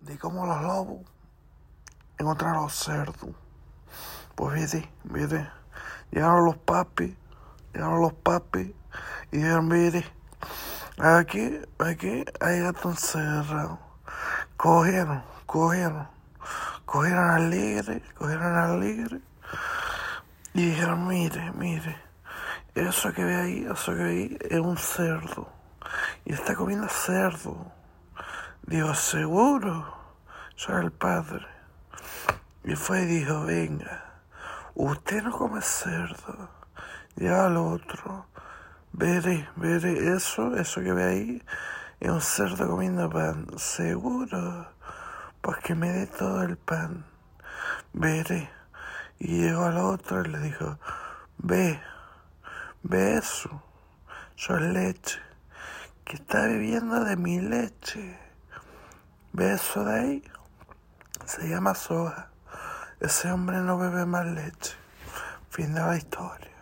de cómo los lobos encontraron los cerdos. Pues vete, vete. Llegaron los papis, llegaron los papis y dijeron, mire, aquí, aquí hay gato encerrado. Cogieron, cogieron, cogieron al ligre, cogieron al ligre y dijeron, mire, mire, eso que ve ahí, eso que ve ahí es un cerdo. Y está comiendo cerdo. Digo, seguro, soy el padre. Y fue y dijo, venga, usted no come cerdo. Ya al otro, veré, veré eso, eso que ve ahí, es un cerdo comiendo pan. Seguro, pues que me dé todo el pan. Veré. Y llegó al otro y le dijo, ve, ve eso, soy leche, que está viviendo de mi leche. Ve eso de ahí, se llama soja. Ese hombre no bebe más leche. Fin de la historia.